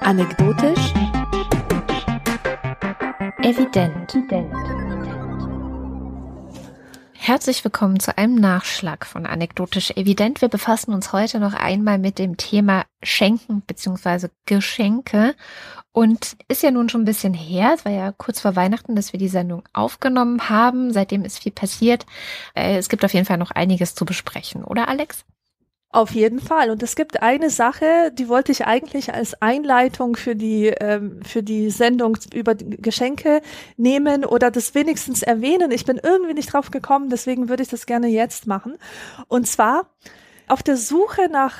Anekdotisch. Evident. Herzlich willkommen zu einem Nachschlag von Anekdotisch Evident. Wir befassen uns heute noch einmal mit dem Thema Schenken bzw. Geschenke. Und ist ja nun schon ein bisschen her, es war ja kurz vor Weihnachten, dass wir die Sendung aufgenommen haben. Seitdem ist viel passiert. Äh, es gibt auf jeden Fall noch einiges zu besprechen, oder Alex? Auf jeden Fall. Und es gibt eine Sache, die wollte ich eigentlich als Einleitung für die, ähm, für die Sendung über Geschenke nehmen oder das wenigstens erwähnen. Ich bin irgendwie nicht drauf gekommen, deswegen würde ich das gerne jetzt machen. Und zwar auf der Suche nach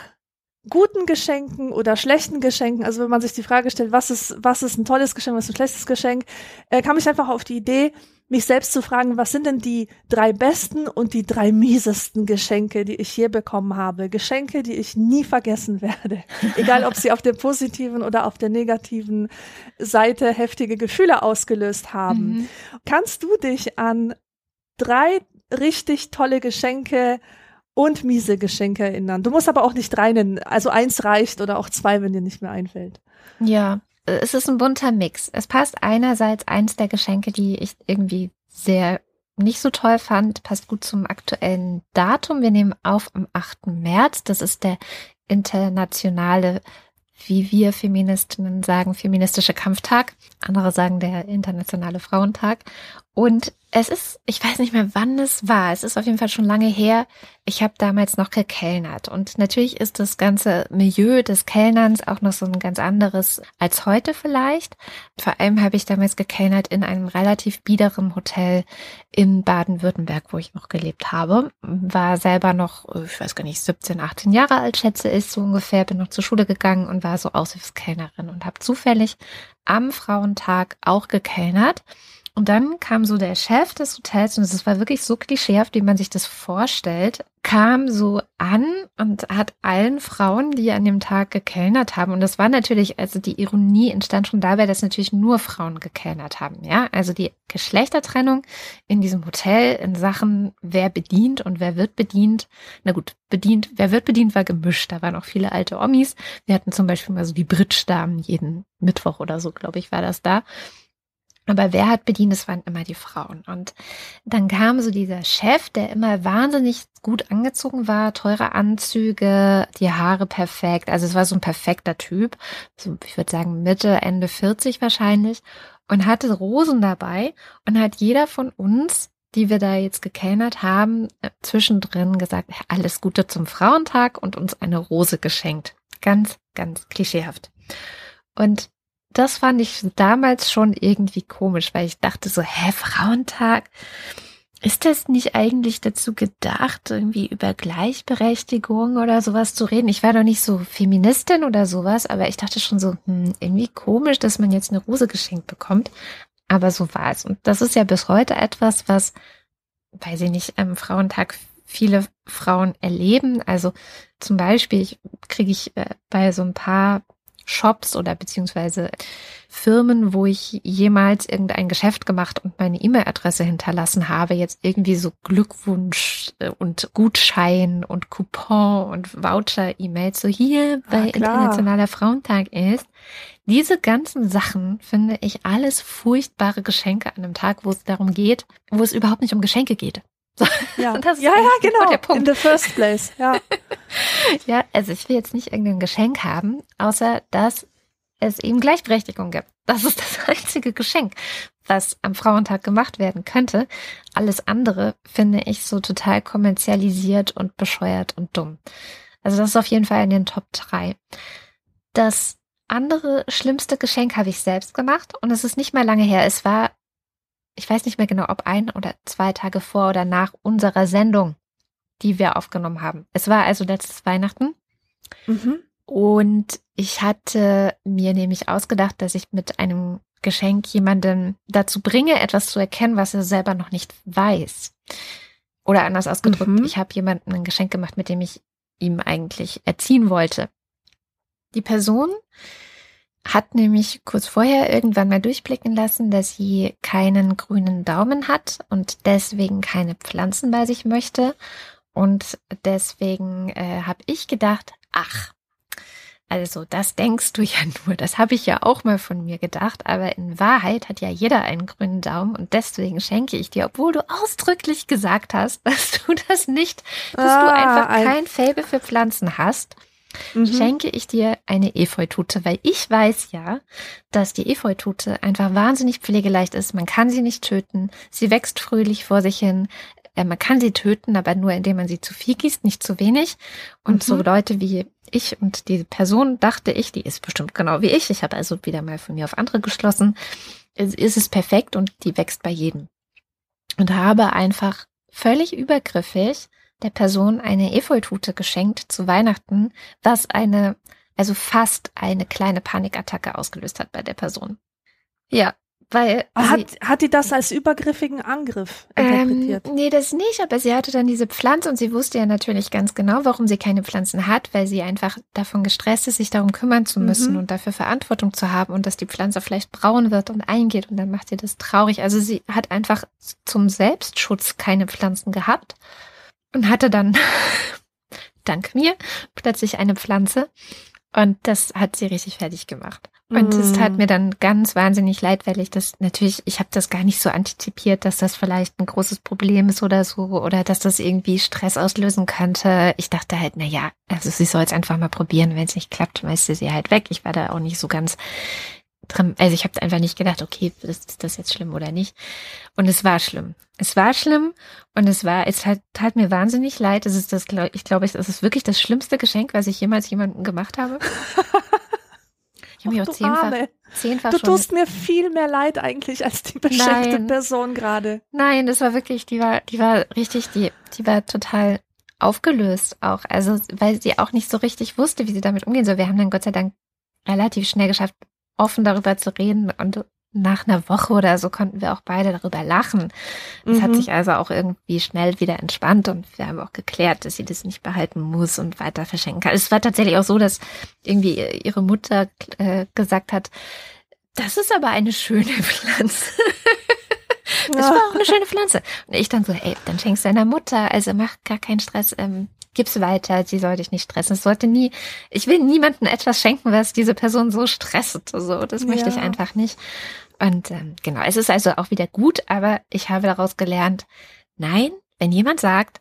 guten Geschenken oder schlechten Geschenken, also wenn man sich die Frage stellt, was ist, was ist ein tolles Geschenk, was ist ein schlechtes Geschenk, äh, kam ich einfach auf die Idee, mich selbst zu fragen, was sind denn die drei besten und die drei miesesten Geschenke, die ich je bekommen habe? Geschenke, die ich nie vergessen werde. Egal, ob sie auf der positiven oder auf der negativen Seite heftige Gefühle ausgelöst haben. Mhm. Kannst du dich an drei richtig tolle Geschenke und miese Geschenke erinnern? Du musst aber auch nicht drei nennen. Also eins reicht oder auch zwei, wenn dir nicht mehr einfällt. Ja, es ist ein bunter Mix. Es passt einerseits eins der Geschenke, die ich irgendwie sehr nicht so toll fand, passt gut zum aktuellen Datum. Wir nehmen auf am 8. März. Das ist der internationale, wie wir Feministinnen sagen, feministische Kampftag. Andere sagen der internationale Frauentag. Und es ist, ich weiß nicht mehr, wann es war. Es ist auf jeden Fall schon lange her. Ich habe damals noch gekellnert. Und natürlich ist das ganze Milieu des Kellnerns auch noch so ein ganz anderes als heute vielleicht. Vor allem habe ich damals gekellnert in einem relativ biederen Hotel in Baden-Württemberg, wo ich noch gelebt habe. War selber noch, ich weiß gar nicht, 17, 18 Jahre alt, schätze ich so ungefähr. Bin noch zur Schule gegangen und war so Aushilfskellnerin und habe zufällig am Frauentag auch gekellnert. Und dann kam so der Chef des Hotels, und es war wirklich so klischeehaft, wie man sich das vorstellt, kam so an und hat allen Frauen, die an dem Tag gekellnert haben, und das war natürlich, also die Ironie entstand schon dabei, dass natürlich nur Frauen gekellnert haben, ja. Also die Geschlechtertrennung in diesem Hotel in Sachen, wer bedient und wer wird bedient. Na gut, bedient, wer wird bedient, war gemischt. Da waren auch viele alte Omis. Wir hatten zum Beispiel mal so die Bridge-Damen jeden Mittwoch oder so, glaube ich, war das da. Aber wer hat bedient? Es waren immer die Frauen. Und dann kam so dieser Chef, der immer wahnsinnig gut angezogen war, teure Anzüge, die Haare perfekt. Also es war so ein perfekter Typ. So, ich würde sagen Mitte, Ende 40 wahrscheinlich. Und hatte Rosen dabei und hat jeder von uns, die wir da jetzt gekellnert haben, äh, zwischendrin gesagt, alles Gute zum Frauentag und uns eine Rose geschenkt. Ganz, ganz klischeehaft. Und das fand ich damals schon irgendwie komisch, weil ich dachte so, hä, Frauentag? Ist das nicht eigentlich dazu gedacht, irgendwie über Gleichberechtigung oder sowas zu reden? Ich war doch nicht so Feministin oder sowas, aber ich dachte schon so, hm, irgendwie komisch, dass man jetzt eine Rose geschenkt bekommt. Aber so war es. Und das ist ja bis heute etwas, was, weiß ich nicht, am Frauentag viele Frauen erleben. Also zum Beispiel kriege ich äh, bei so ein paar Shops oder beziehungsweise Firmen, wo ich jemals irgendein Geschäft gemacht und meine E-Mail-Adresse hinterlassen habe, jetzt irgendwie so Glückwunsch äh, und Gutschein und Coupon und Voucher-E-Mails so hier bei ah, Internationaler Frauentag ist. Diese ganzen Sachen finde ich alles furchtbare Geschenke an einem Tag, wo es darum geht, wo es überhaupt nicht um Geschenke geht. Ja, ja, ja, genau. In the first place, ja. ja, also ich will jetzt nicht irgendein Geschenk haben, außer dass es eben Gleichberechtigung gibt. Das ist das einzige Geschenk, was am Frauentag gemacht werden könnte. Alles andere finde ich so total kommerzialisiert und bescheuert und dumm. Also das ist auf jeden Fall in den Top 3. Das andere schlimmste Geschenk habe ich selbst gemacht und es ist nicht mal lange her. Es war ich weiß nicht mehr genau, ob ein oder zwei Tage vor oder nach unserer Sendung, die wir aufgenommen haben. Es war also letztes Weihnachten. Mhm. Und ich hatte mir nämlich ausgedacht, dass ich mit einem Geschenk jemanden dazu bringe, etwas zu erkennen, was er selber noch nicht weiß. Oder anders ausgedrückt, mhm. ich habe jemandem ein Geschenk gemacht, mit dem ich ihm eigentlich erziehen wollte. Die Person, hat nämlich kurz vorher irgendwann mal durchblicken lassen, dass sie keinen grünen Daumen hat und deswegen keine Pflanzen bei sich möchte. Und deswegen äh, habe ich gedacht, ach, also das denkst du ja nur, das habe ich ja auch mal von mir gedacht, aber in Wahrheit hat ja jeder einen grünen Daumen und deswegen schenke ich dir, obwohl du ausdrücklich gesagt hast, dass du das nicht, dass ah, du einfach ein kein Faible für Pflanzen hast, mhm. schenke ich dir eine Efeutute, weil ich weiß ja, dass die Efeutute einfach wahnsinnig pflegeleicht ist. Man kann sie nicht töten. Sie wächst fröhlich vor sich hin. Äh, man kann sie töten, aber nur indem man sie zu viel gießt, nicht zu wenig. Und mhm. so Leute wie ich und die Person dachte ich, die ist bestimmt genau wie ich. Ich habe also wieder mal von mir auf andere geschlossen. Ist, ist es perfekt und die wächst bei jedem. Und habe einfach völlig übergriffig der Person eine Efeutute geschenkt zu Weihnachten, was eine, also fast eine kleine Panikattacke ausgelöst hat bei der Person. Ja, weil hat, hat die das als übergriffigen Angriff interpretiert? Ähm, nee, das nicht, aber sie hatte dann diese Pflanze und sie wusste ja natürlich ganz genau, warum sie keine Pflanzen hat, weil sie einfach davon gestresst ist, sich darum kümmern zu müssen mhm. und dafür Verantwortung zu haben und dass die Pflanze vielleicht braun wird und eingeht und dann macht ihr das traurig. Also sie hat einfach zum Selbstschutz keine Pflanzen gehabt und hatte dann, dank mir, plötzlich eine Pflanze und das hat sie richtig fertig gemacht. Und es tat mm. mir dann ganz wahnsinnig leid, weil ich das natürlich, ich habe das gar nicht so antizipiert, dass das vielleicht ein großes Problem ist oder so, oder dass das irgendwie Stress auslösen könnte. Ich dachte halt, na ja, also sie soll es einfach mal probieren, wenn es nicht klappt, schmeißt sie sie halt weg. Ich war da auch nicht so ganz drin, also ich habe einfach nicht gedacht, okay, ist das jetzt schlimm oder nicht. Und es war schlimm. Es war schlimm und es war, es hat, tat mir wahnsinnig leid. Es ist das, ich glaube, es ist wirklich das schlimmste Geschenk, was ich jemals jemandem gemacht habe. Ich habe mich auch zehnfach, zehnfach Du tust mir viel mehr leid eigentlich als die beschenkte Nein. Person gerade. Nein, das war wirklich, die war, die war richtig, die, die war total aufgelöst auch. Also, weil sie auch nicht so richtig wusste, wie sie damit umgehen soll. Wir haben dann Gott sei Dank relativ schnell geschafft, offen darüber zu reden und nach einer Woche oder so konnten wir auch beide darüber lachen. Es mhm. hat sich also auch irgendwie schnell wieder entspannt und wir haben auch geklärt, dass sie das nicht behalten muss und weiter verschenken kann. Es war tatsächlich auch so, dass irgendwie ihre Mutter äh, gesagt hat, das ist aber eine schöne Pflanze. das war auch eine schöne Pflanze. Und ich dann so, ey, dann schenkst du deiner Mutter, also mach gar keinen Stress, ähm, gib's weiter, sie soll dich nicht stressen. Es sollte nie, ich will niemandem etwas schenken, was diese Person so stresst. So, das möchte ja. ich einfach nicht. Und ähm, genau, es ist also auch wieder gut, aber ich habe daraus gelernt, nein, wenn jemand sagt,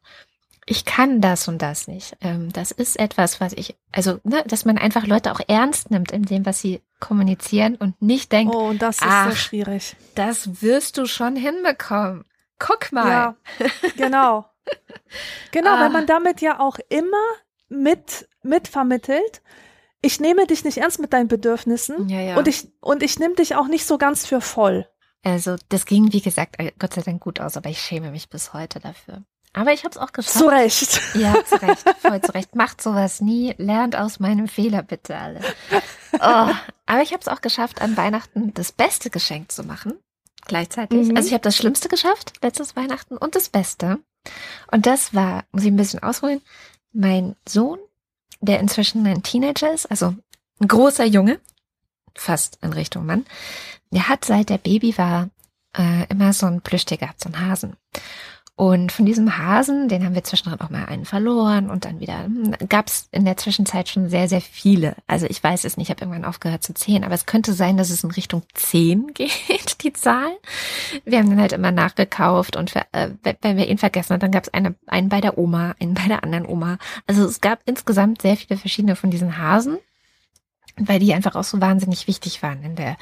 ich kann das und das nicht. Ähm, das ist etwas, was ich, also, ne, dass man einfach Leute auch ernst nimmt in dem, was sie kommunizieren und nicht denkt, oh, das ist ach, so schwierig. Das wirst du schon hinbekommen. Guck mal. Ja, genau. Genau, ah. weil man damit ja auch immer mit, mitvermittelt. Ich nehme dich nicht ernst mit deinen Bedürfnissen ja, ja. und ich, und ich nehme dich auch nicht so ganz für voll. Also, das ging, wie gesagt, Gott sei Dank gut aus, aber ich schäme mich bis heute dafür. Aber ich habe es auch geschafft. Zu Recht. Ja, zu Recht. Voll zu Recht. Macht sowas nie. Lernt aus meinem Fehler bitte alle. Oh, aber ich habe es auch geschafft, an Weihnachten das beste Geschenk zu machen. Gleichzeitig. Mhm. Also ich habe das Schlimmste geschafft, letztes Weihnachten, und das Beste. Und das war, muss ich ein bisschen ausholen, mein Sohn, der inzwischen ein Teenager ist, also ein großer Junge, fast in Richtung Mann, der hat seit der Baby war äh, immer so ein Plüschtier gehabt, so ein Hasen. Und von diesem Hasen, den haben wir zwischendrin auch mal einen verloren und dann wieder hm, gab es in der Zwischenzeit schon sehr, sehr viele. Also ich weiß es nicht, ich habe irgendwann aufgehört zu zählen, aber es könnte sein, dass es in Richtung zehn geht, die Zahl. Wir haben dann halt immer nachgekauft und äh, wenn wir ihn vergessen haben, dann gab es eine, einen bei der Oma, einen bei der anderen Oma. Also es gab insgesamt sehr viele verschiedene von diesen Hasen, weil die einfach auch so wahnsinnig wichtig waren in der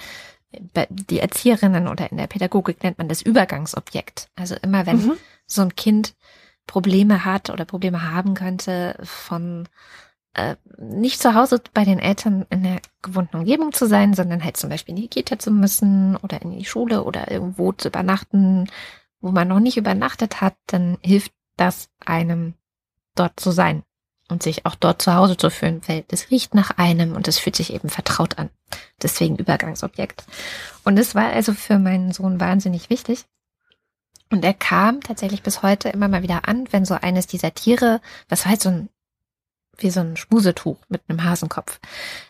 die Erzieherinnen oder in der Pädagogik nennt man das Übergangsobjekt. Also immer wenn mhm. So ein Kind Probleme hat oder Probleme haben könnte, von äh, nicht zu Hause bei den Eltern in der gewohnten Umgebung zu sein, sondern halt zum Beispiel in die Kita zu müssen oder in die Schule oder irgendwo zu übernachten, wo man noch nicht übernachtet hat, dann hilft das einem dort zu sein und sich auch dort zu Hause zu fühlen, weil es riecht nach einem und es fühlt sich eben vertraut an. Deswegen Übergangsobjekt. Und es war also für meinen Sohn wahnsinnig wichtig. Und er kam tatsächlich bis heute immer mal wieder an, wenn so eines dieser Tiere, was war halt so ein, wie so ein Schmusetuch mit einem Hasenkopf,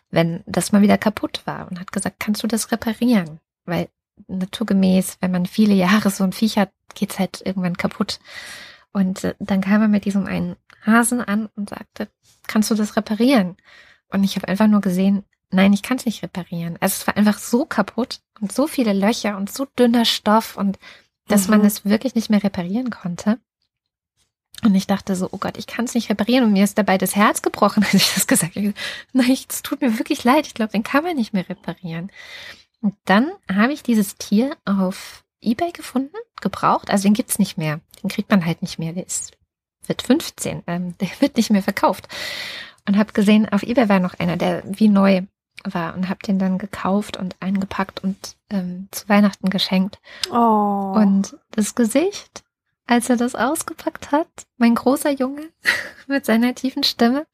wenn das mal wieder kaputt war und hat gesagt, kannst du das reparieren? Weil naturgemäß, wenn man viele Jahre so ein Viech hat, geht's halt irgendwann kaputt. Und äh, dann kam er mit diesem einen Hasen an und sagte, kannst du das reparieren? Und ich habe einfach nur gesehen, nein, ich kann es nicht reparieren. Also es war einfach so kaputt und so viele Löcher und so dünner Stoff und dass mhm. man es wirklich nicht mehr reparieren konnte. Und ich dachte so, oh Gott, ich kann es nicht reparieren. Und mir ist dabei das Herz gebrochen, als ich das gesagt habe. Nein, es tut mir wirklich leid. Ich glaube, den kann man nicht mehr reparieren. Und dann habe ich dieses Tier auf Ebay gefunden, gebraucht. Also den gibt's nicht mehr. Den kriegt man halt nicht mehr. Der ist, wird 15. Ähm, der wird nicht mehr verkauft. Und habe gesehen, auf Ebay war noch einer, der wie neu war und habe den dann gekauft und eingepackt und ähm, zu Weihnachten geschenkt. Oh. Und das Gesicht, als er das ausgepackt hat, mein großer Junge mit seiner tiefen Stimme,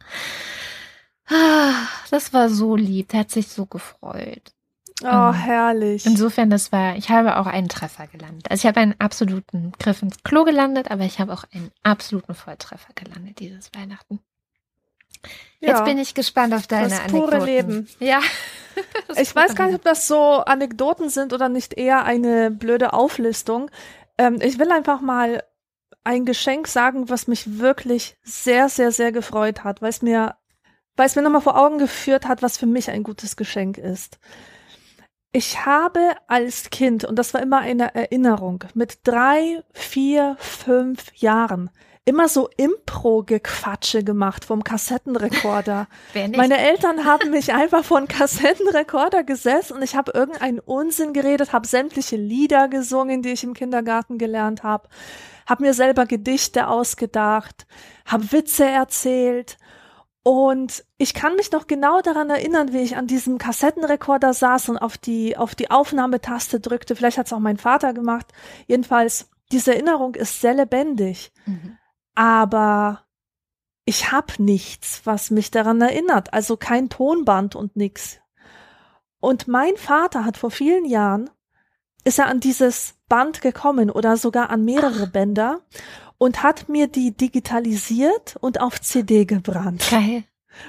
ah, das war so lieb, der hat sich so gefreut. Oh, ähm, herrlich. Insofern, das war, ich habe auch einen Treffer gelandet. Also ich habe einen absoluten Griff ins Klo gelandet, aber ich habe auch einen absoluten Volltreffer gelandet dieses Weihnachten. Jetzt ja, bin ich gespannt auf deine das Anekdoten. pure Leben. Ja. ich weiß gar nicht, ob das so Anekdoten sind oder nicht eher eine blöde Auflistung. Ähm, ich will einfach mal ein Geschenk sagen, was mich wirklich sehr, sehr, sehr gefreut hat, weil es mir, weil es mir nochmal vor Augen geführt hat, was für mich ein gutes Geschenk ist. Ich habe als Kind, und das war immer eine Erinnerung, mit drei, vier, fünf Jahren immer so Impro-Gequatsche gemacht vom Kassettenrekorder. Meine Eltern haben mich einfach vor Kassettenrekorder gesessen und ich habe irgendeinen Unsinn geredet, habe sämtliche Lieder gesungen, die ich im Kindergarten gelernt habe, habe mir selber Gedichte ausgedacht, habe Witze erzählt und ich kann mich noch genau daran erinnern, wie ich an diesem Kassettenrekorder saß und auf die, auf die Aufnahmetaste drückte. Vielleicht hat es auch mein Vater gemacht. Jedenfalls, diese Erinnerung ist sehr lebendig. Mhm. Aber ich habe nichts, was mich daran erinnert. Also kein Tonband und nix. Und mein Vater hat vor vielen Jahren, ist er an dieses Band gekommen oder sogar an mehrere Ach. Bänder und hat mir die digitalisiert und auf CD gebrannt. Geil.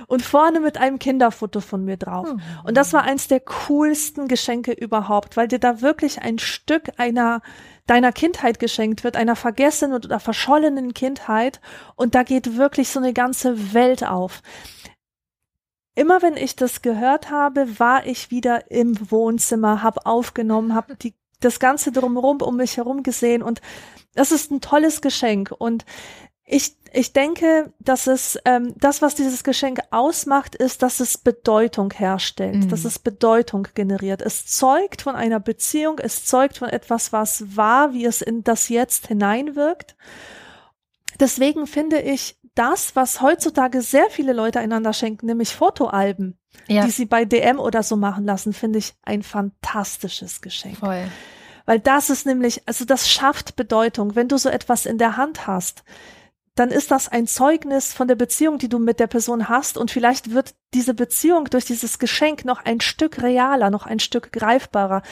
Und vorne mit einem Kinderfoto von mir drauf. Oh. Und das war eins der coolsten Geschenke überhaupt, weil dir da wirklich ein Stück einer deiner Kindheit geschenkt wird, einer vergessenen oder verschollenen Kindheit. Und da geht wirklich so eine ganze Welt auf. Immer wenn ich das gehört habe, war ich wieder im Wohnzimmer, hab aufgenommen, hab die das Ganze drumherum um mich herum gesehen und das ist ein tolles Geschenk und ich, ich denke, dass es ähm, das, was dieses Geschenk ausmacht, ist, dass es Bedeutung herstellt, mhm. dass es Bedeutung generiert. Es zeugt von einer Beziehung, es zeugt von etwas, was war, wie es in das Jetzt hineinwirkt. Deswegen finde ich das, was heutzutage sehr viele Leute einander schenken, nämlich Fotoalben, ja. die sie bei DM oder so machen lassen, finde ich ein fantastisches Geschenk. Voll. Weil das ist nämlich, also das schafft Bedeutung. Wenn du so etwas in der Hand hast, dann ist das ein Zeugnis von der Beziehung, die du mit der Person hast. Und vielleicht wird diese Beziehung durch dieses Geschenk noch ein Stück realer, noch ein Stück greifbarer.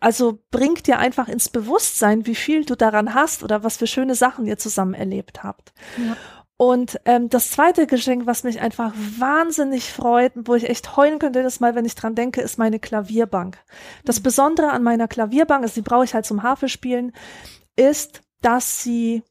Also bringt dir einfach ins Bewusstsein, wie viel du daran hast oder was für schöne Sachen ihr zusammen erlebt habt. Ja. Und ähm, das zweite Geschenk, was mich einfach wahnsinnig freut, wo ich echt heulen könnte das Mal, wenn ich dran denke, ist meine Klavierbank. Das mhm. Besondere an meiner Klavierbank, also die brauche ich halt zum Harfe spielen, ist, dass sie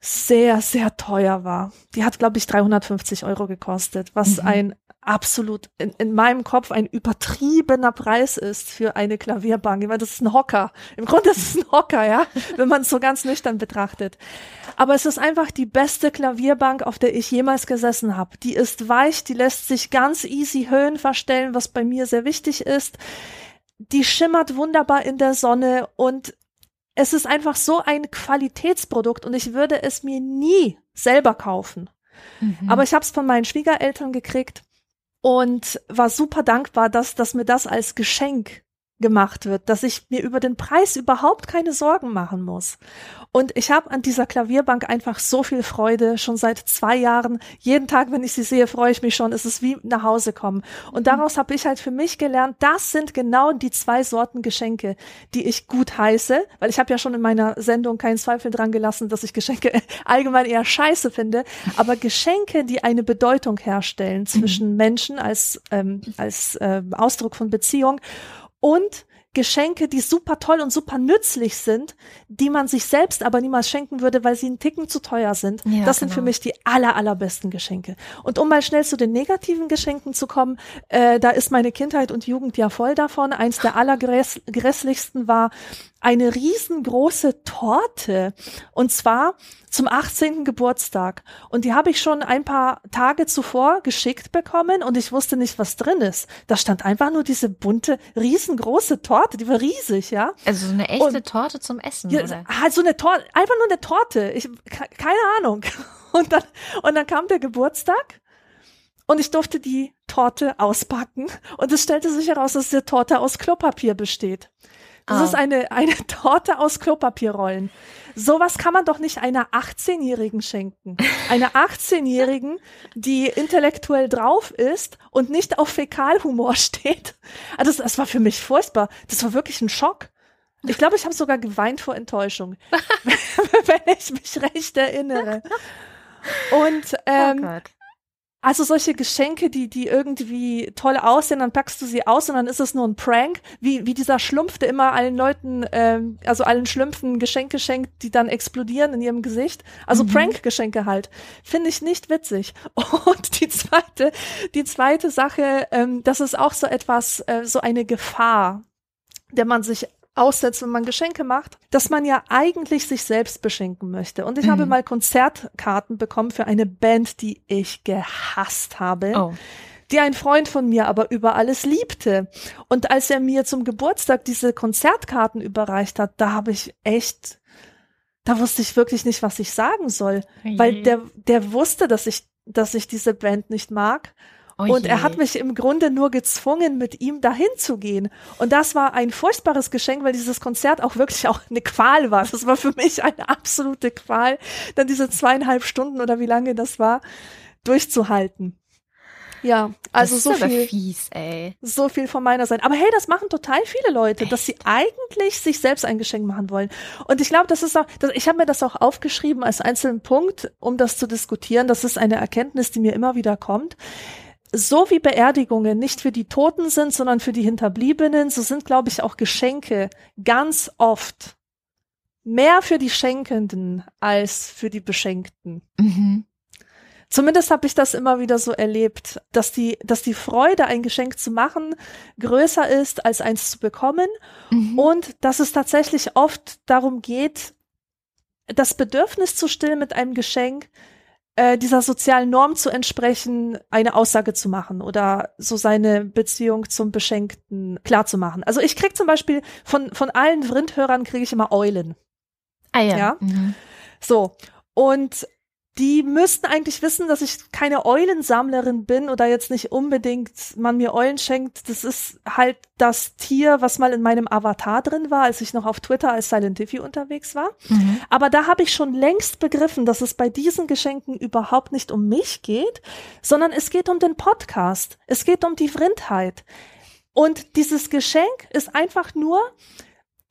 sehr, sehr teuer war. Die hat, glaube ich, 350 Euro gekostet, was mhm. ein absolut in, in meinem Kopf ein übertriebener Preis ist für eine Klavierbank. Ich meine, das ist ein Hocker. Im Grunde ist es ein Hocker, ja, wenn man es so ganz nüchtern betrachtet. Aber es ist einfach die beste Klavierbank, auf der ich jemals gesessen habe. Die ist weich, die lässt sich ganz easy Höhen verstellen, was bei mir sehr wichtig ist. Die schimmert wunderbar in der Sonne und es ist einfach so ein Qualitätsprodukt und ich würde es mir nie selber kaufen. Mhm. Aber ich habe es von meinen Schwiegereltern gekriegt und war super dankbar, dass, dass mir das als Geschenk gemacht wird, dass ich mir über den Preis überhaupt keine Sorgen machen muss. Und ich habe an dieser Klavierbank einfach so viel Freude, schon seit zwei Jahren. Jeden Tag, wenn ich sie sehe, freue ich mich schon. Es ist wie nach Hause kommen. Und mhm. daraus habe ich halt für mich gelernt, das sind genau die zwei Sorten Geschenke, die ich gut heiße, weil ich habe ja schon in meiner Sendung keinen Zweifel dran gelassen, dass ich Geschenke allgemein eher scheiße finde. Aber Geschenke, die eine Bedeutung herstellen zwischen mhm. Menschen als, ähm, als äh, Ausdruck von Beziehung und Geschenke, die super toll und super nützlich sind, die man sich selbst aber niemals schenken würde, weil sie einen Ticken zu teuer sind. Ja, das sind genau. für mich die aller, allerbesten Geschenke. Und um mal schnell zu den negativen Geschenken zu kommen, äh, da ist meine Kindheit und Jugend ja voll davon. Eins der allergrässlichsten war eine riesengroße Torte. Und zwar zum 18. Geburtstag. Und die habe ich schon ein paar Tage zuvor geschickt bekommen und ich wusste nicht, was drin ist. Da stand einfach nur diese bunte, riesengroße Torte, die war riesig, ja. Also so eine echte und, Torte zum Essen, ja, oder? Halt so eine Torte, einfach nur eine Torte. Ich, keine Ahnung. Und dann, und dann kam der Geburtstag und ich durfte die Torte auspacken und es stellte sich heraus, dass die Torte aus Klopapier besteht. Das oh. ist eine, eine Torte aus Klopapierrollen. Sowas kann man doch nicht einer 18-Jährigen schenken. Einer 18-Jährigen, die intellektuell drauf ist und nicht auf Fäkalhumor steht. Also das, das war für mich furchtbar. Das war wirklich ein Schock. Ich glaube, ich habe sogar geweint vor Enttäuschung, wenn ich mich recht erinnere. Und oh ähm, oh also solche Geschenke, die, die irgendwie toll aussehen, dann packst du sie aus und dann ist es nur ein Prank, wie, wie dieser Schlumpf, der immer allen Leuten, ähm, also allen Schlümpfen Geschenke schenkt, die dann explodieren in ihrem Gesicht. Also mhm. Prank-Geschenke halt. Finde ich nicht witzig. Und die zweite, die zweite Sache, ähm, das ist auch so etwas, äh, so eine Gefahr, der man sich aussetzt, wenn man Geschenke macht, dass man ja eigentlich sich selbst beschenken möchte. Und ich mhm. habe mal Konzertkarten bekommen für eine Band, die ich gehasst habe. Oh die ein Freund von mir aber über alles liebte. Und als er mir zum Geburtstag diese Konzertkarten überreicht hat, da habe ich echt, da wusste ich wirklich nicht, was ich sagen soll, weil der, der wusste, dass ich, dass ich diese Band nicht mag. Oh und er hat mich im Grunde nur gezwungen, mit ihm dahin zu gehen. Und das war ein furchtbares Geschenk, weil dieses Konzert auch wirklich auch eine Qual war. Das war für mich eine absolute Qual, dann diese zweieinhalb Stunden oder wie lange das war, durchzuhalten. Ja, also so viel, fies, so viel von meiner Seite. Aber hey, das machen total viele Leute, Echt? dass sie eigentlich sich selbst ein Geschenk machen wollen. Und ich glaube, das ist auch, das, ich habe mir das auch aufgeschrieben als einzelnen Punkt, um das zu diskutieren. Das ist eine Erkenntnis, die mir immer wieder kommt so wie Beerdigungen nicht für die Toten sind, sondern für die Hinterbliebenen, so sind, glaube ich, auch Geschenke ganz oft mehr für die Schenkenden als für die Beschenkten. Mhm. Zumindest habe ich das immer wieder so erlebt, dass die, dass die Freude, ein Geschenk zu machen, größer ist, als eins zu bekommen. Mhm. Und dass es tatsächlich oft darum geht, das Bedürfnis zu stillen mit einem Geschenk, äh, dieser sozialen Norm zu entsprechen, eine Aussage zu machen oder so seine Beziehung zum Beschenkten klar zu machen. Also ich krieg zum Beispiel von, von allen Vrindhörern kriege ich immer Eulen. Ah ja. ja? Mhm. So. Und die müssten eigentlich wissen, dass ich keine Eulensammlerin bin oder jetzt nicht unbedingt man mir Eulen schenkt. Das ist halt das Tier, was mal in meinem Avatar drin war, als ich noch auf Twitter als Silent Diffie unterwegs war. Mhm. Aber da habe ich schon längst begriffen, dass es bei diesen Geschenken überhaupt nicht um mich geht, sondern es geht um den Podcast. Es geht um die Vrindheit. Und dieses Geschenk ist einfach nur,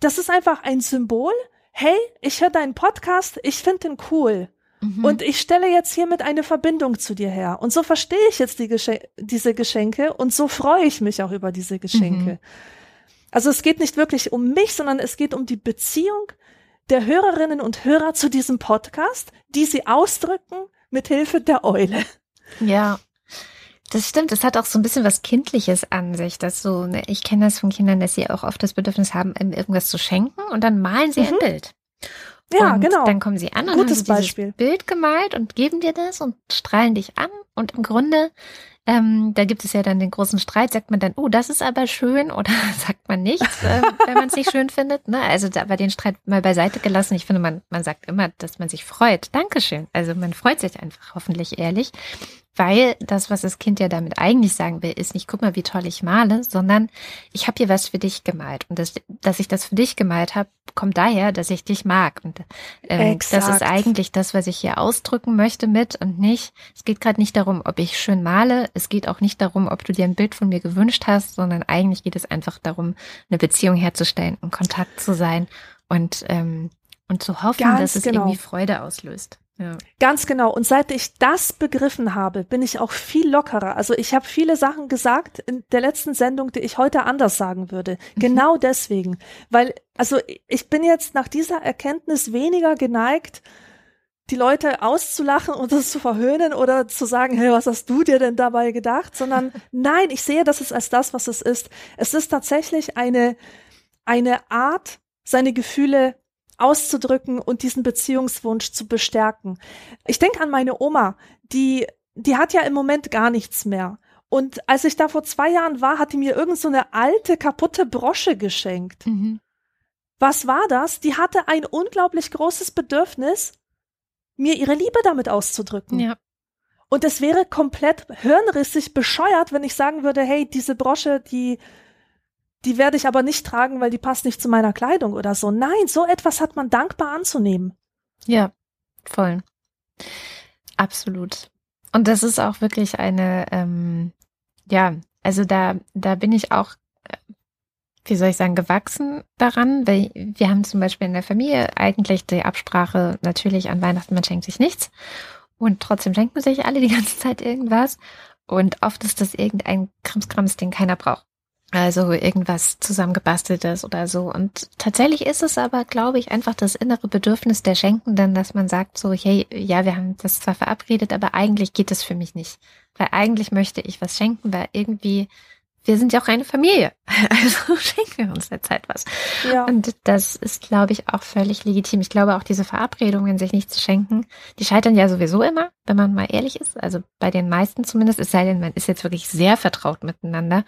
das ist einfach ein Symbol. Hey, ich höre deinen Podcast, ich finde den cool. Mhm. Und ich stelle jetzt hiermit eine Verbindung zu dir her. Und so verstehe ich jetzt die Geschen diese Geschenke und so freue ich mich auch über diese Geschenke. Mhm. Also es geht nicht wirklich um mich, sondern es geht um die Beziehung der Hörerinnen und Hörer zu diesem Podcast, die sie ausdrücken mit Hilfe der Eule. Ja. Das stimmt, es hat auch so ein bisschen was Kindliches an sich, dass so, ne, ich kenne das von Kindern, dass sie auch oft das Bedürfnis haben, irgendwas zu schenken und dann malen sie mhm. ein Bild. Ja, und genau. Dann kommen sie an und Gutes haben Beispiel. Bild gemalt und geben dir das und strahlen dich an. Und im Grunde, ähm, da gibt es ja dann den großen Streit, sagt man dann, oh, das ist aber schön oder sagt man nichts, äh, wenn man es nicht schön findet. Ne? Also da war den Streit mal beiseite gelassen. Ich finde, man, man sagt immer, dass man sich freut. Dankeschön. Also man freut sich einfach hoffentlich ehrlich. Weil das, was das Kind ja damit eigentlich sagen will, ist nicht, guck mal, wie toll ich male, sondern ich habe hier was für dich gemalt. Und das, dass ich das für dich gemalt habe, kommt daher, dass ich dich mag. Und ähm, das ist eigentlich das, was ich hier ausdrücken möchte mit und nicht. Es geht gerade nicht darum, ob ich schön male. Es geht auch nicht darum, ob du dir ein Bild von mir gewünscht hast, sondern eigentlich geht es einfach darum, eine Beziehung herzustellen, in Kontakt zu sein und ähm, und zu hoffen, Ganz dass es genau. irgendwie Freude auslöst. Ja. Ganz genau. Und seit ich das begriffen habe, bin ich auch viel lockerer. Also ich habe viele Sachen gesagt in der letzten Sendung, die ich heute anders sagen würde. Mhm. Genau deswegen. Weil, also ich bin jetzt nach dieser Erkenntnis weniger geneigt, die Leute auszulachen und das zu verhöhnen oder zu sagen, hey, was hast du dir denn dabei gedacht? Sondern nein, ich sehe das als das, was es ist. Es ist tatsächlich eine, eine Art, seine Gefühle auszudrücken und diesen Beziehungswunsch zu bestärken. Ich denke an meine Oma, die, die hat ja im Moment gar nichts mehr. Und als ich da vor zwei Jahren war, hat die mir irgend so eine alte, kaputte Brosche geschenkt. Mhm. Was war das? Die hatte ein unglaublich großes Bedürfnis, mir ihre Liebe damit auszudrücken. Ja. Und es wäre komplett hirnrissig bescheuert, wenn ich sagen würde, hey, diese Brosche, die die werde ich aber nicht tragen, weil die passt nicht zu meiner Kleidung oder so. Nein, so etwas hat man dankbar anzunehmen. Ja, voll. Absolut. Und das ist auch wirklich eine, ähm, ja, also da, da bin ich auch, äh, wie soll ich sagen, gewachsen daran, weil wir haben zum Beispiel in der Familie eigentlich die Absprache natürlich an Weihnachten, man schenkt sich nichts. Und trotzdem schenken sich alle die ganze Zeit irgendwas. Und oft ist das irgendein Krimskrams, den keiner braucht. Also irgendwas zusammengebasteltes oder so. Und tatsächlich ist es aber, glaube ich, einfach das innere Bedürfnis der Schenkenden, dass man sagt so, hey, ja, wir haben das zwar verabredet, aber eigentlich geht es für mich nicht. Weil eigentlich möchte ich was schenken, weil irgendwie wir sind ja auch eine Familie. Also schenken wir uns derzeit was. Ja. Und das ist, glaube ich, auch völlig legitim. Ich glaube auch diese Verabredungen, sich nicht zu schenken, die scheitern ja sowieso immer, wenn man mal ehrlich ist. Also bei den meisten zumindest, es sei denn, man ist jetzt wirklich sehr vertraut miteinander.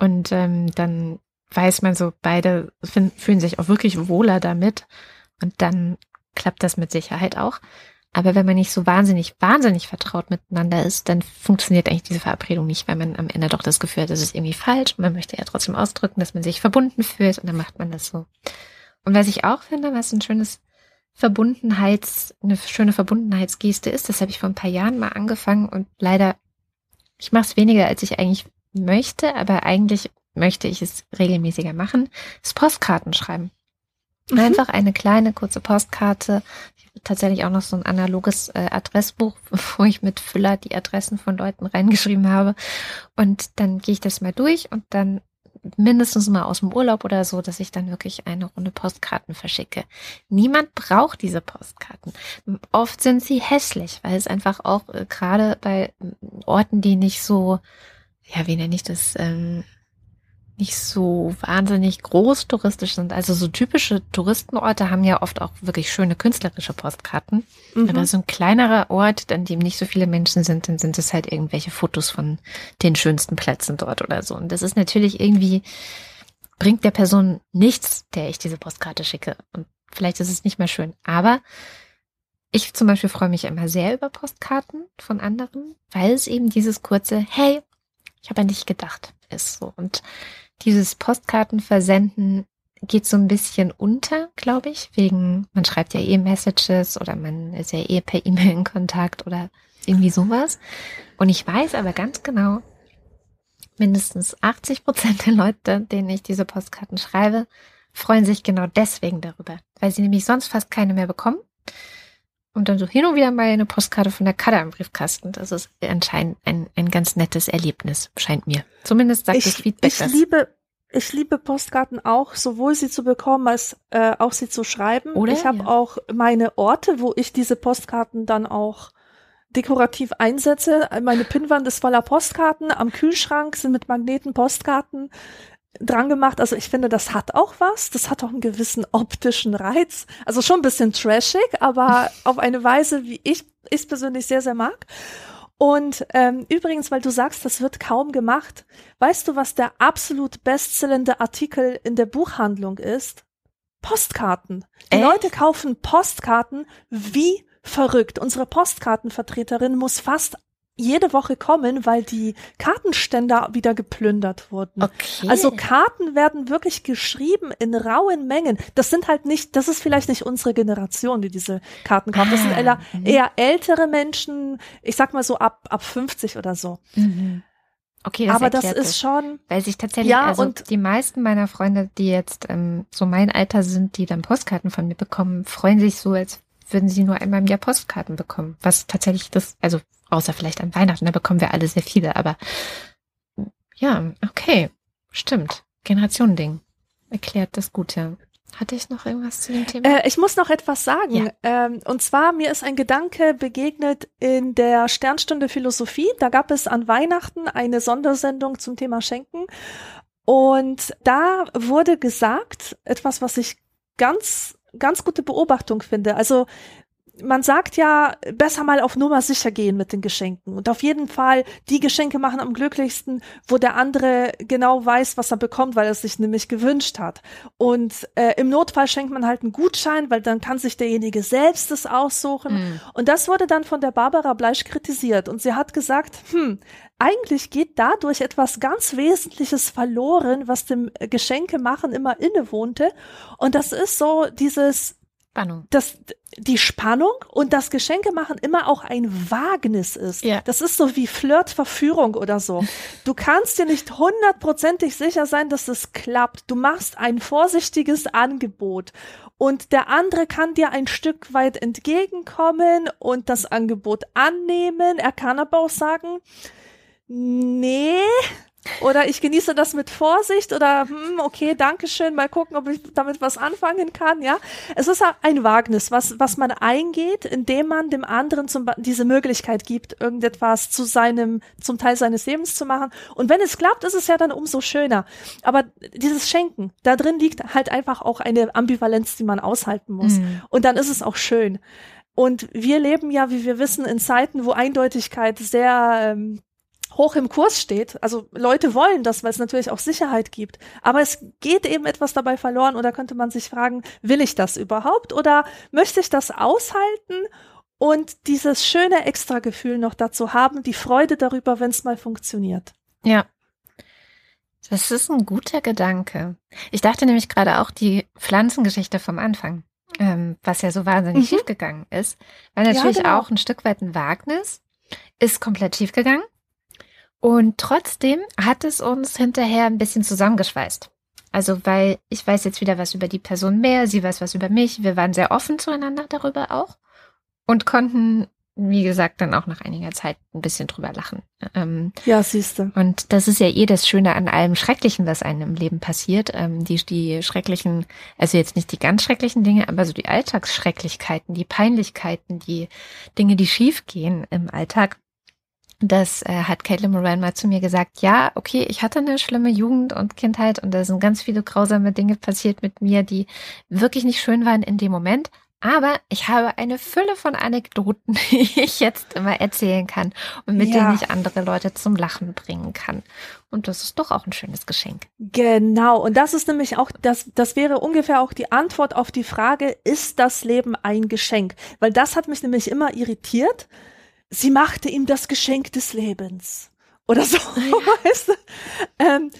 Und ähm, dann weiß man so, beide fühlen sich auch wirklich wohler damit. Und dann klappt das mit Sicherheit auch. Aber wenn man nicht so wahnsinnig, wahnsinnig vertraut miteinander ist, dann funktioniert eigentlich diese Verabredung nicht, weil man am Ende doch das Gefühl hat, das ist irgendwie falsch. Man möchte ja trotzdem ausdrücken, dass man sich verbunden fühlt und dann macht man das so. Und was ich auch finde, was ein schönes Verbundenheits, eine schöne Verbundenheitsgeste ist, das habe ich vor ein paar Jahren mal angefangen und leider, ich mache es weniger, als ich eigentlich möchte, aber eigentlich möchte ich es regelmäßiger machen, ist Postkarten schreiben. Mhm. Einfach eine kleine, kurze Postkarte tatsächlich auch noch so ein analoges äh, Adressbuch, wo ich mit Füller die Adressen von Leuten reingeschrieben habe. Und dann gehe ich das mal durch und dann mindestens mal aus dem Urlaub oder so, dass ich dann wirklich eine Runde Postkarten verschicke. Niemand braucht diese Postkarten. Oft sind sie hässlich, weil es einfach auch äh, gerade bei Orten, die nicht so, ja, wie nenne ich das, ähm, nicht so wahnsinnig groß touristisch sind. Also so typische Touristenorte haben ja oft auch wirklich schöne künstlerische Postkarten. Mhm. Aber so ein kleinerer Ort, an dem nicht so viele Menschen sind, dann sind es halt irgendwelche Fotos von den schönsten Plätzen dort oder so. Und das ist natürlich irgendwie, bringt der Person nichts, der ich diese Postkarte schicke. Und vielleicht ist es nicht mehr schön. Aber ich zum Beispiel freue mich immer sehr über Postkarten von anderen, weil es eben dieses kurze, hey, ich habe an dich gedacht ist so. Und dieses Postkartenversenden geht so ein bisschen unter, glaube ich, wegen, man schreibt ja eh Messages oder man ist ja eh per E-Mail in Kontakt oder irgendwie sowas. Und ich weiß aber ganz genau, mindestens 80 Prozent der Leute, denen ich diese Postkarten schreibe, freuen sich genau deswegen darüber, weil sie nämlich sonst fast keine mehr bekommen. Und dann so hin und wieder mal eine Postkarte von der Kader im Briefkasten. Das ist anscheinend ein, ein ganz nettes Erlebnis, scheint mir. Zumindest sagt ich, das Feedback ich das. Liebe, ich liebe Postkarten auch, sowohl sie zu bekommen als äh, auch sie zu schreiben. Oder? Ich habe ja. auch meine Orte, wo ich diese Postkarten dann auch dekorativ einsetze. Meine Pinnwand ist voller Postkarten. Am Kühlschrank sind mit Magneten Postkarten dran gemacht. Also ich finde, das hat auch was. Das hat auch einen gewissen optischen Reiz. Also schon ein bisschen trashig, aber auf eine Weise, wie ich es persönlich sehr, sehr mag. Und ähm, übrigens, weil du sagst, das wird kaum gemacht, weißt du, was der absolut bestsellende Artikel in der Buchhandlung ist? Postkarten. Die Echt? Leute kaufen Postkarten wie verrückt. Unsere Postkartenvertreterin muss fast jede Woche kommen, weil die Kartenständer wieder geplündert wurden. Okay. Also Karten werden wirklich geschrieben in rauen Mengen. Das sind halt nicht, das ist vielleicht nicht unsere Generation, die diese Karten kauft. Das sind Ah, eher, mhm. eher ältere Menschen, ich sag mal so ab, ab 50 oder so. Mhm. Okay, das Aber das ist schon, Weil sich tatsächlich, Ja, also und- die meisten meiner Freunde, die jetzt ähm, so mein Alter sind, die dann Postkarten von mir bekommen, freuen sich so, als würden sie nur einmal im Jahr Postkarten bekommen. Was tatsächlich das, also außer vielleicht an Weihnachten, da bekommen wir alle sehr viele, aber ja, okay, stimmt. Generationending. Erklärt das gut, ja. Hatte ich noch irgendwas zu dem Thema? Äh, ich muss noch etwas sagen. Ja. Ähm, und zwar, mir ist ein Gedanke begegnet in der Sternstunde Philosophie. Da gab es an Weihnachten eine Sondersendung zum Thema Schenken. Und da wurde gesagt, etwas, was ich ganz, ganz gute Beobachtung finde. Also, man sagt ja, besser mal auf Nummer sicher gehen mit den Geschenken. Und auf jeden Fall, die Geschenke machen am glücklichsten, wo der andere genau weiß, was er bekommt, weil er es sich nämlich gewünscht hat. Und äh, im Notfall schenkt man halt einen Gutschein, weil dann kann sich derjenige selbst es aussuchen. Mhm. Und das wurde dann von der Barbara Bleisch kritisiert. Und sie hat gesagt, hm, eigentlich geht dadurch etwas ganz Wesentliches verloren, was dem Geschenkemachen immer innewohnte. Und das ist so dieses, Spannung. dass die Spannung und das Geschenkemachen immer auch ein Wagnis ist. Ja. Das ist so wie Flirtverführung oder so. Du kannst dir nicht hundertprozentig sicher sein, dass es klappt. Du machst ein vorsichtiges Angebot und der andere kann dir ein Stück weit entgegenkommen und das Angebot annehmen. Er kann aber auch sagen, nee, oder ich genieße das mit Vorsicht oder hm, okay, danke schön, mal gucken, ob ich damit was anfangen kann, ja. Es ist ein Wagnis, was, was man eingeht, indem man dem anderen zum, diese Möglichkeit gibt, irgendetwas zu seinem, zum Teil seines Lebens zu machen. Und wenn es klappt, ist es ja dann umso schöner. Aber dieses Schenken, da drin liegt halt einfach auch eine Ambivalenz, die man aushalten muss. Mhm. Und dann ist es auch schön. Und wir leben ja, wie wir wissen, in Zeiten, wo Eindeutigkeit sehr ähm, hoch im Kurs steht. Also Leute wollen das, weil es natürlich auch Sicherheit gibt. Aber es geht eben etwas dabei verloren oder könnte man sich fragen, will ich das überhaupt oder möchte ich das aushalten und dieses schöne Extragefühl noch dazu haben, die Freude darüber, wenn es mal funktioniert. Ja. Das ist ein guter Gedanke. Ich dachte nämlich gerade auch die Pflanzengeschichte vom Anfang, ähm, was ja so wahnsinnig Mhm. schiefgegangen ist, war natürlich genau. auch ein Stück weit ein Wagnis, ist komplett schiefgegangen. Und trotzdem hat es uns hinterher ein bisschen zusammengeschweißt. Also, weil ich weiß jetzt wieder was über die Person mehr, sie weiß was über mich. Wir waren sehr offen zueinander darüber auch und konnten, wie gesagt, dann auch nach einiger Zeit ein bisschen drüber lachen. Ähm, Ja, siehste. und das ist ja eh das Schöne an allem Schrecklichen, was einem im Leben passiert. Ähm, die, die schrecklichen, also jetzt nicht die ganz schrecklichen Dinge, aber so die Alltagsschrecklichkeiten, die Peinlichkeiten, die Dinge, die schiefgehen im Alltag. Das äh, hat Caitlin Moran mal zu mir gesagt. Ja, okay, ich hatte eine schlimme Jugend und Kindheit und da sind ganz viele grausame Dinge passiert mit mir, die wirklich nicht schön waren in dem Moment. Aber ich habe eine Fülle von Anekdoten, die ich jetzt immer erzählen kann und mit Ja. denen ich andere Leute zum Lachen bringen kann. Und das ist doch auch ein schönes Geschenk. Genau, und das ist nämlich auch, das, das wäre ungefähr auch die Antwort auf die Frage, ist das Leben ein Geschenk? Weil das hat mich nämlich immer irritiert. Sie machte ihm das Geschenk des Lebens. Oder so, weißt du? Ähm,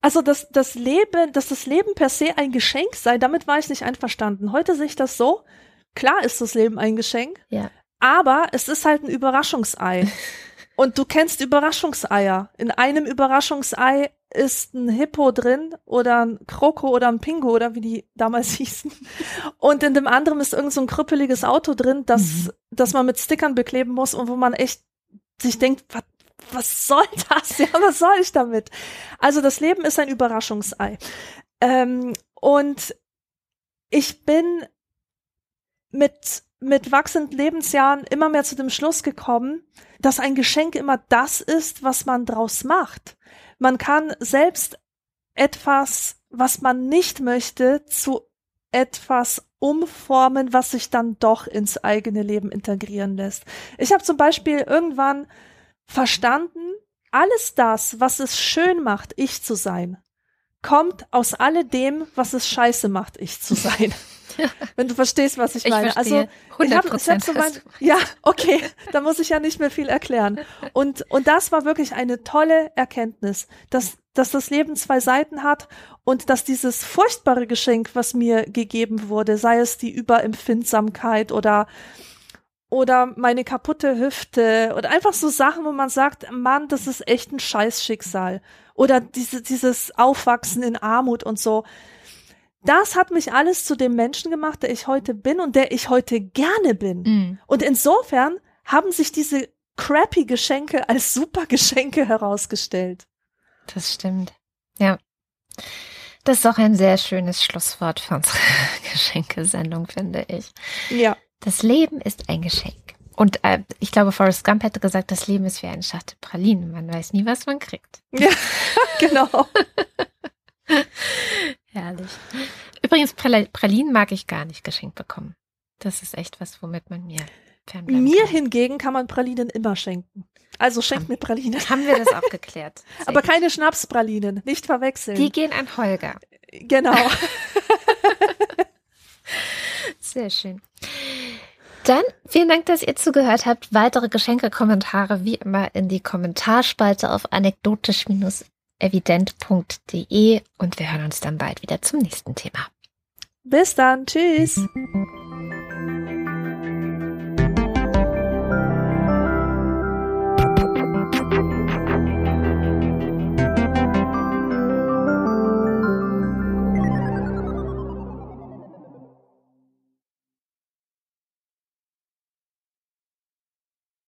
also, dass das Leben, dass das Leben per se ein Geschenk sei, damit war ich nicht einverstanden. Heute sehe ich das so. Klar ist das Leben ein Geschenk, Ja. aber es ist halt ein Überraschungsei. Und du kennst Überraschungseier. In einem Überraschungsei ist ein Hippo drin oder ein Kroko oder ein Pingo oder wie die damals hießen. Und in dem anderen ist irgend so ein krüppeliges Auto drin, das, Mhm. das man mit Stickern bekleben muss und wo man echt sich denkt, was, was soll das? Ja, was soll ich damit? Also das Leben ist ein Überraschungsei. Ähm, und ich bin mit, mit wachsenden Lebensjahren immer mehr zu dem Schluss gekommen, dass ein Geschenk immer das ist, was man draus macht. Man kann selbst etwas, was man nicht möchte, zu etwas umformen, was sich dann doch ins eigene Leben integrieren lässt. Ich habe zum Beispiel irgendwann verstanden, alles das, was es schön macht, ich zu sein, kommt aus alledem, was es scheiße macht, ich zu sein. wenn du verstehst, was ich, Ich meine. verstehe. Also ich habe 100% so mein, ja, okay, da muss ich ja nicht mehr viel erklären. Und und das war wirklich eine tolle Erkenntnis, dass dass das Leben zwei Seiten hat und dass dieses furchtbare Geschenk, was mir gegeben wurde, sei es die Überempfindsamkeit oder oder meine kaputte Hüfte oder einfach so Sachen, wo man sagt, Mann, das ist echt ein Scheißschicksal. Oder diese, dieses Aufwachsen in Armut und so. Das hat mich alles zu dem Menschen gemacht, der ich heute bin und der ich heute gerne bin. Mm. Und insofern haben sich diese crappy Geschenke als super Geschenke herausgestellt. Das stimmt. Ja. Das ist auch ein sehr schönes Schlusswort für unsere Geschenkesendung, finde ich. Ja. Das Leben ist ein Geschenk. Und äh, ich glaube, Forrest Gump hätte gesagt, das Leben ist wie eine Schachtel Pralinen. Man weiß nie, was man kriegt. Ja, genau. Herrlich. Übrigens, Pralinen mag ich gar nicht geschenkt bekommen. Das ist echt was, womit man mir fernbleiben Mir kann. hingegen kann man Pralinen immer schenken. Also schenkt mir Pralinen. Haben wir das auch geklärt. Aber keine Schnapspralinen, nicht verwechseln. Die gehen an Holger. genau. Sehr schön. Dann vielen Dank, dass ihr zugehört habt. Weitere Geschenke-Kommentare wie immer in die Kommentarspalte auf anekdotisch-evident.de und wir hören uns dann bald wieder zum nächsten Thema. Bis dann. Tschüss.